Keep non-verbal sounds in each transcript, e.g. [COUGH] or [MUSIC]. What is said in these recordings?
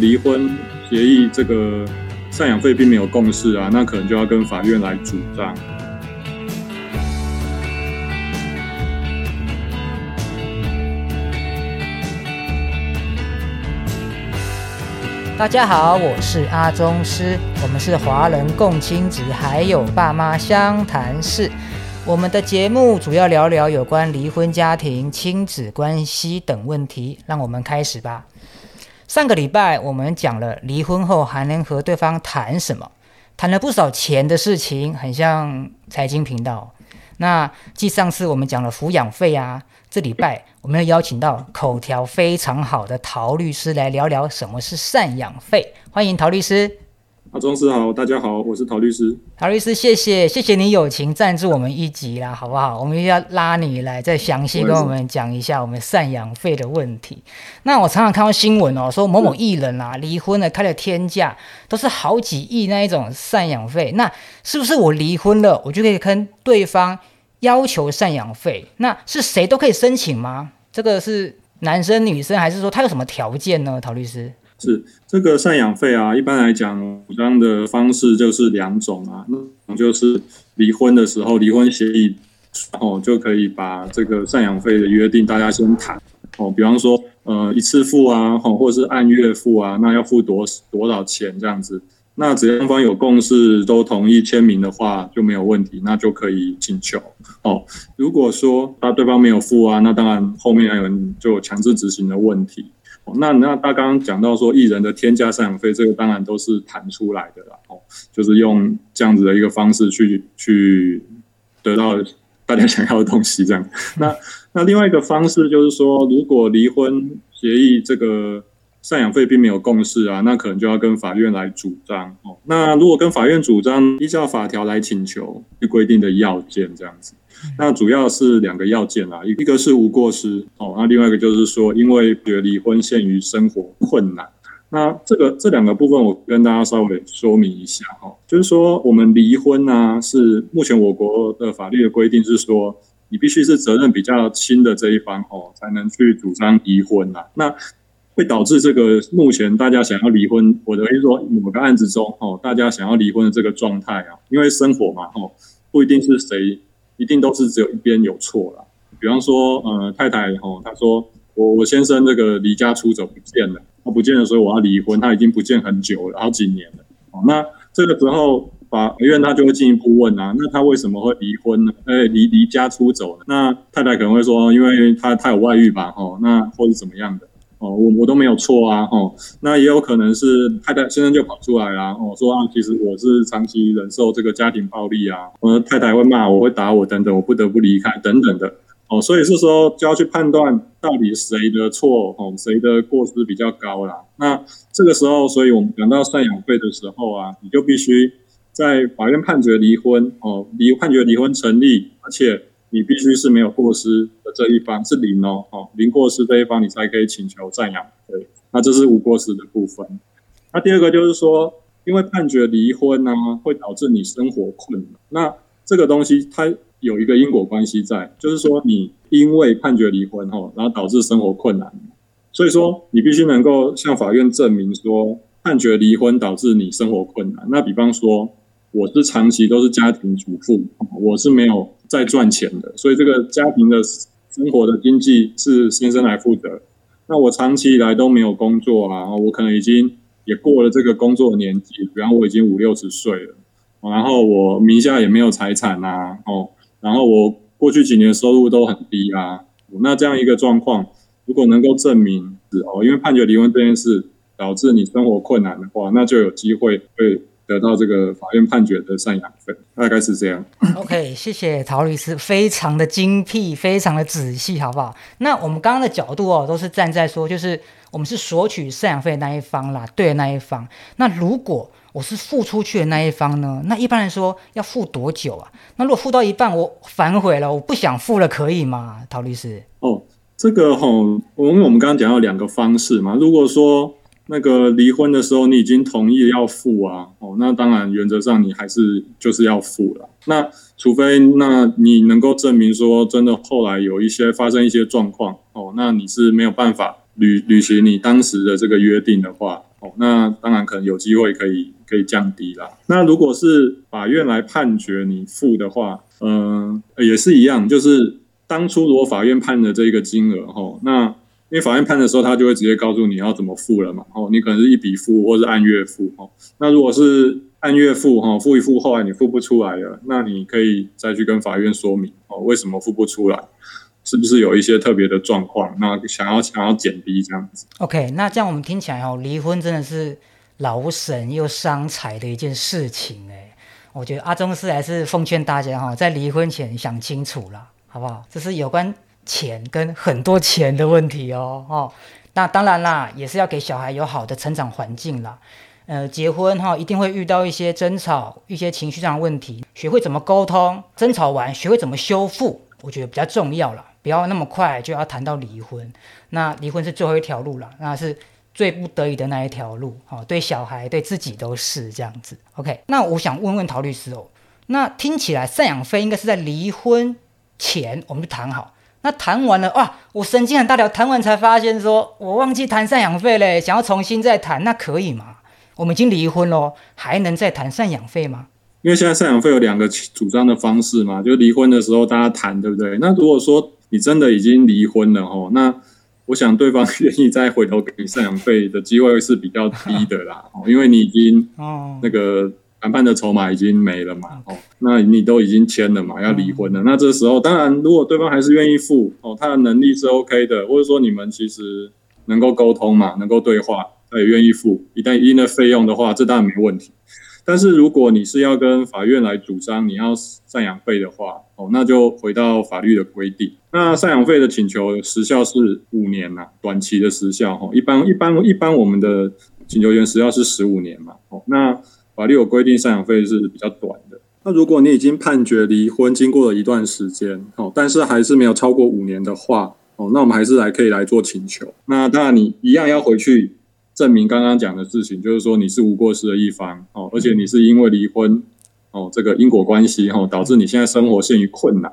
离婚协议这个赡养费并没有共识啊，那可能就要跟法院来主张。大家好，我是阿宗师，我们是华人共亲子还有爸妈相谈室。我们的节目主要聊聊有关离婚家庭、亲子关系等问题，让我们开始吧。上个礼拜我们讲了离婚后还能和对方谈什么，谈了不少钱的事情，很像财经频道。那继上次我们讲了抚养费啊，这礼拜我们要邀请到口条非常好的陶律师来聊聊什么是赡养费。欢迎陶律师。阿庄师好，大家好，我是陶律师。陶律师，谢谢谢谢你友情赞助我们一集啦，好不好？我们要拉你来再详细跟我们讲一下我们赡养费的问题。那我常常看到新闻哦，说某某艺人啊 [LAUGHS] 离婚了，开了天价，都是好几亿那一种赡养费。那是不是我离婚了，我就可以跟对方要求赡养费？那是谁都可以申请吗？这个是男生女生，还是说他有什么条件呢？陶律师？是这个赡养费啊，一般来讲，主张的方式就是两种啊，那就是离婚的时候，离婚协议哦，就可以把这个赡养费的约定大家先谈哦，比方说呃一次付啊，哦或者是按月付啊，那要付多多少钱这样子，那只要双方有共识，都同意签名的话就没有问题，那就可以请求哦。如果说他对方没有付啊，那当然后面还有就强制执行的问题。那那他刚刚讲到说艺人的天价赡养费，这个当然都是谈出来的啦，哦，就是用这样子的一个方式去去得到大家想要的东西，这样。那那另外一个方式就是说，如果离婚协议这个赡养费并没有共识啊，那可能就要跟法院来主张哦。那如果跟法院主张，依照法条来请求规定的要件，这样子。那主要是两个要件啦，一一个是无过失哦，那另外一个就是说，因为觉离婚限于生活困难，那这个这两个部分我跟大家稍微说明一下哈，就是说我们离婚呢，是目前我国的法律的规定是说，你必须是责任比较轻的这一方哦，才能去主张离婚呐，那会导致这个目前大家想要离婚，我的意思说某个案子中哦，大家想要离婚的这个状态啊，因为生活嘛哦，不一定是谁。一定都是只有一边有错了。比方说，呃，太太哦，她说我我先生这个离家出走不见了，他不见了，所以我要离婚。他已经不见很久了，好几年了。哦，那这个时候法院他就会进一步问啊，那他为什么会离婚呢？哎，离离家出走呢？那太太可能会说，因为他他有外遇吧，哦，那或是怎么样的？哦，我我都没有错啊，哦，那也有可能是太太先生就跑出来啦，哦，说啊，其实我是长期忍受这个家庭暴力啊，我太太会骂我，会打我等等，我不得不离开等等的，哦，所以是说就要去判断到底谁的错，哦，谁的过失比较高啦。那这个时候，所以我们讲到赡养费的时候啊，你就必须在法院判决离婚，哦，离判决离婚成立，而且。你必须是没有过失的这一方是零哦，哦，零过失这一方你才可以请求赡养费。那这是无过失的部分。那第二个就是说，因为判决离婚呢，会导致你生活困难。那这个东西它有一个因果关系在，就是说你因为判决离婚哈，然后导致生活困难，所以说你必须能够向法院证明说判决离婚导致你生活困难。那比方说。我是长期都是家庭主妇，我是没有在赚钱的，所以这个家庭的生活的经济是先生来负责。那我长期以来都没有工作啊，我可能已经也过了这个工作的年纪，比方我已经五六十岁了，然后我名下也没有财产呐，哦，然后我过去几年收入都很低啊，那这样一个状况，如果能够证明是哦，因为判决离婚这件事导致你生活困难的话，那就有机会会。得到这个法院判决的赡养费，大概是这样。[LAUGHS] OK，谢谢陶律师，非常的精辟，非常的仔细，好不好？那我们刚刚的角度哦，都是站在说，就是我们是索取赡养费的那一方啦，对的那一方。那如果我是付出去的那一方呢？那一般来说要付多久啊？那如果付到一半我反悔了，我不想付了，可以吗？陶律师？哦，这个哈，因为我们刚刚讲到两个方式嘛，如果说。那个离婚的时候，你已经同意要付啊，哦，那当然原则上你还是就是要付了。那除非那你能够证明说真的后来有一些发生一些状况，哦，那你是没有办法履履行你当时的这个约定的话，哦，那当然可能有机会可以可以降低啦。那如果是法院来判决你付的话，嗯、也是一样，就是当初如果法院判的这个金额，哈，那因为法院判的时候，他就会直接告诉你要怎么付了嘛，哦，你可能是一笔付或是按月付，哦，那如果是按月付，哈，付一付，后来你付不出来了，那你可以再去跟法院说明，哦，为什么付不出来，是不是有一些特别的状况，那想要想要减低这样子。OK，那这样我们听起来哦，离婚真的是劳神又伤财的一件事情哎。我觉得阿宗师还是奉劝大家哈、在离婚前想清楚了，好不好？这是有关钱跟很多钱的问题哦哦。那当然啦，也是要给小孩有好的成长环境啦。呃，结婚哈、一定会遇到一些争吵、一些情绪上的问题，学会怎么沟通，争吵完学会怎么修复，我觉得比较重要啦。不要那么快就要谈到离婚。那离婚是最后一条路了，那是最不得已的那一条路，哦，对小孩对自己都是这样子。OK，那我想问问陶律师哦，那听起来赡养费应该是在离婚前我们就谈好，那谈完了哇，我神经很大条，谈完才发现说我忘记谈赡养费嘞，想要重新再谈，那可以吗？我们已经离婚喽，还能再谈赡养费吗？因为现在赡养费有两个主张的方式嘛，就离婚的时候大家谈，对不对？那如果说你真的已经离婚了哦，那我想对方愿意再回头给你赡养费的机会是比较低的啦，哦，因为你已经哦，那个谈判的筹码已经没了嘛，哦，那你都已经签了嘛，要离婚了，那这时候当然如果对方还是愿意付，哦，他的能力是 OK 的，或者说你们其实能够沟通嘛，能够对话，他也愿意付，一旦一定的费用的话，这当然没问题。但是如果你是要跟法院来主张你要赡养费的话，哦，那就回到法律的规定。那赡养费的请求时效是五年呐、短期的时效哈。一般一般一般我们的请求权时效是十五年嘛。哦，那法律有规定赡养费是比较短的。那如果你已经判决离婚，经过了一段时间，哦，但是还是没有超过五年的话，哦，那我们还是来可以来做请求。那当然你一样要回去证明刚刚讲的事情，就是说你是无过失的一方哦，而且你是因为离婚哦这个因果关系哦，导致你现在生活陷于困难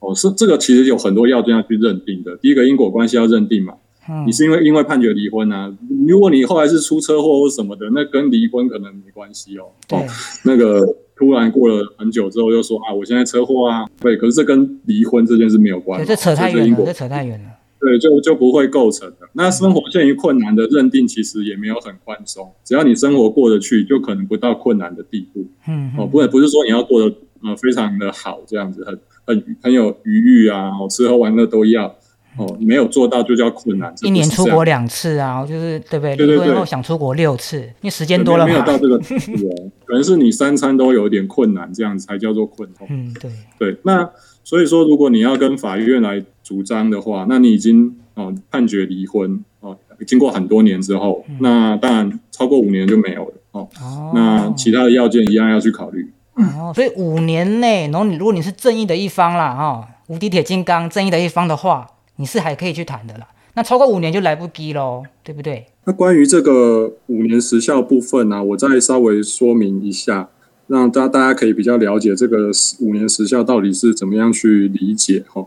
哦，是这个其实有很多要件要去认定的。第一个因果关系要认定嘛，嗯你是因为因为判决离婚啊，如果你后来是出车祸或什么的，那跟离婚可能没关系哦。对哦，那个突然过了很久之后又说啊，我现在车祸啊，对，可是这跟离婚这件事没有关对，哦，这扯太远了，这扯太远了。对，就就不会构成的。那生活陷于困难的认定其实也没有很宽松，只要你生活过得去，就可能不到困难的地步。嗯，哦，不不是说你要过得呃非常的好这样子，很很很有余裕啊，哦，吃喝玩乐都要，哦，没有做到就叫困难。一年出国两次啊，就是对不对？对对对离婚后想出国六次，因为时间多了嘛。没有到这个程度哦，[LAUGHS] 可能是你三餐都有点困难，这样才叫做困难。嗯，对，对，那所以说，如果你要跟法院来主张的话，那你已经哦判决离婚哦，经过很多年之后，那当然超过五年就没有了哦。哦，那其他的要件一样要去考虑。哦，所以五年内，然后你如果你是正义的一方啦，哈、无敌铁金刚正义的一方的话，你是还可以去谈的啦。那超过五年就来不及喽，对不对？那关于这个五年时效部分呢、我再稍微说明一下，让大大家可以比较了解这个五年时效到底是怎么样去理解哈。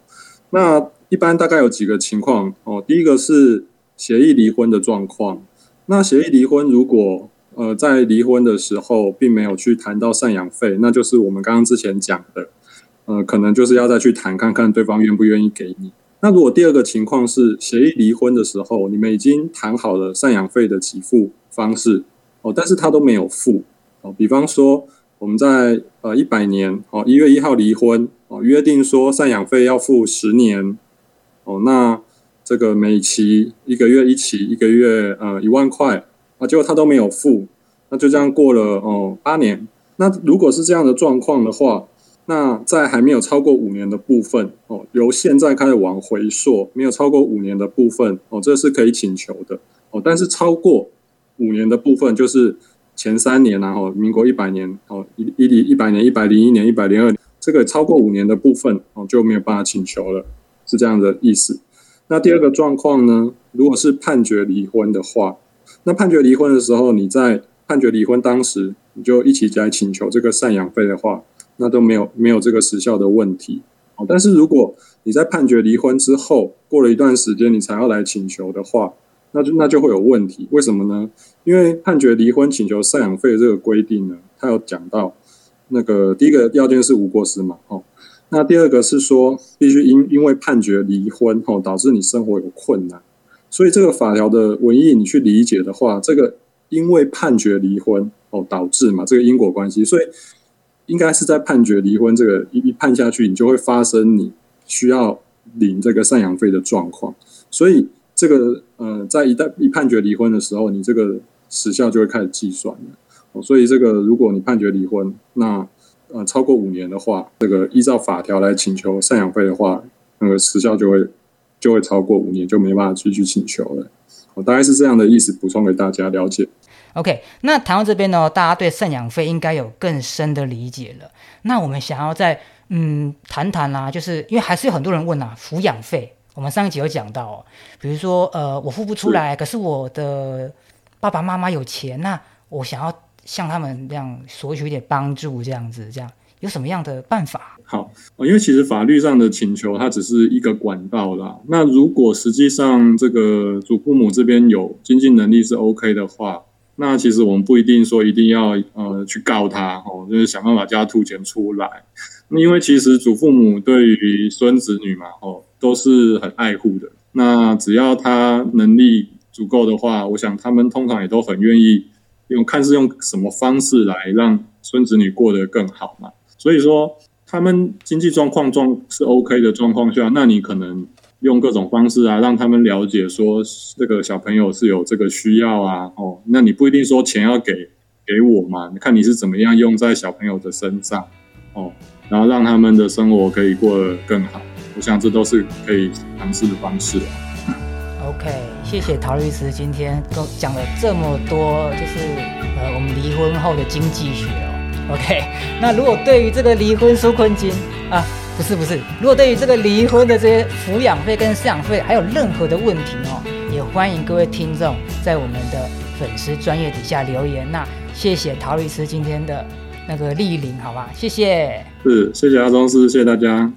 那一般大概有几个情况哦，第一个是协议离婚的状况。那协议离婚如果呃在离婚的时候并没有去谈到赡养费，那就是我们刚刚之前讲的，呃，可能就是要再去谈看看对方愿不愿意给你。那如果第二个情况是协议离婚的时候，你们已经谈好了赡养费的给付方式哦，但是他都没有付哦。比方说我们在呃一百年哦一月一号离婚哦，约定说赡养费要付十年哦，那这个每期一个月一期，一个月呃一万块啊，结果他都没有付，那就这样过了哦八年。那如果是这样的状况的话，那在还没有超过五年的部分哦，由现在开始往回溯，没有超过五年的部分哦，这是可以请求的哦。但是超过五年的部分，就是前三年然、后民国一百年哦，一一一百年、一百零一年、一百零二年，这个超过五年的部分哦就没有办法请求了，是这样的意思。那第二个状况呢，如果是判决离婚的话，那判决离婚的时候，你在判决离婚当时，你就一起来请求这个赡养费的话，那都没有没有这个时效的问题。哦，但是如果你在判决离婚之后，过了一段时间你才要来请求的话，那就那就会有问题。为什么呢？因为判决离婚请求赡养费这个规定呢，它有讲到那个第一个要件是无过失嘛，哦，那第二个是说必须因因为判决离婚哦，导致你生活有困难，所以这个法条的文意你去理解的话，这个因为判决离婚哦导致嘛，这个因果关系，所以应该是在判决离婚这个一一判下去，你就会发生你需要领这个赡养费的状况，所以这个呃，在一旦一判决离婚的时候，你这个。时效就会开始计算了，所以这个如果你判决离婚，那呃超过五年的话，这个依照法条来请求赡养费的话，那个时效就会就会超过五年，就没办法继续请求了。我大概是这样的意思，补充给大家了解。OK，那谈到这边呢，大家对赡养费应该有更深的理解了。那我们想要再嗯谈谈啦，就是因为还是有很多人问啊，抚养费，我们上一集有讲到，比如说呃我付不出来，可是我的爸爸妈妈有钱，那我想要向他们这样索取一点帮助，这样子，这样有什么样的办法？好，因为其实法律上的请求它只是一个管道啦。那如果实际上这个祖父母这边有经济能力是 OK 的话，那其实我们不一定说一定要呃去告他哦，就是想办法叫他吐钱出来。因为其实祖父母对于孙子女嘛，哦都是很爱护的。那只要他能力。足够的话，我想他们通常也都很愿意用，看是用什么方式来让孙子女过得更好嘛。所以说，他们经济状况状是 OK 的状况下，那你可能用各种方式啊，让他们了解说这个小朋友是有这个需要啊。哦，那你不一定说钱要给给我嘛，你看你是怎么样用在小朋友的身上哦，然后让他们的生活可以过得更好。我想这都是可以尝试的方式啊。OK，谢谢陶律师今天跟讲了这么多，就是呃我们离婚后的经济学哦。OK，那如果对于这个离婚纾困金啊，不是不是，如果对于这个离婚的这些抚养费跟赡养费还有任何的问题哦，也欢迎各位听众在我们的粉丝专业底下留言。那谢谢陶律师今天的那个莅临，好吧？谢谢。是，谢谢阿庄师，谢谢大家。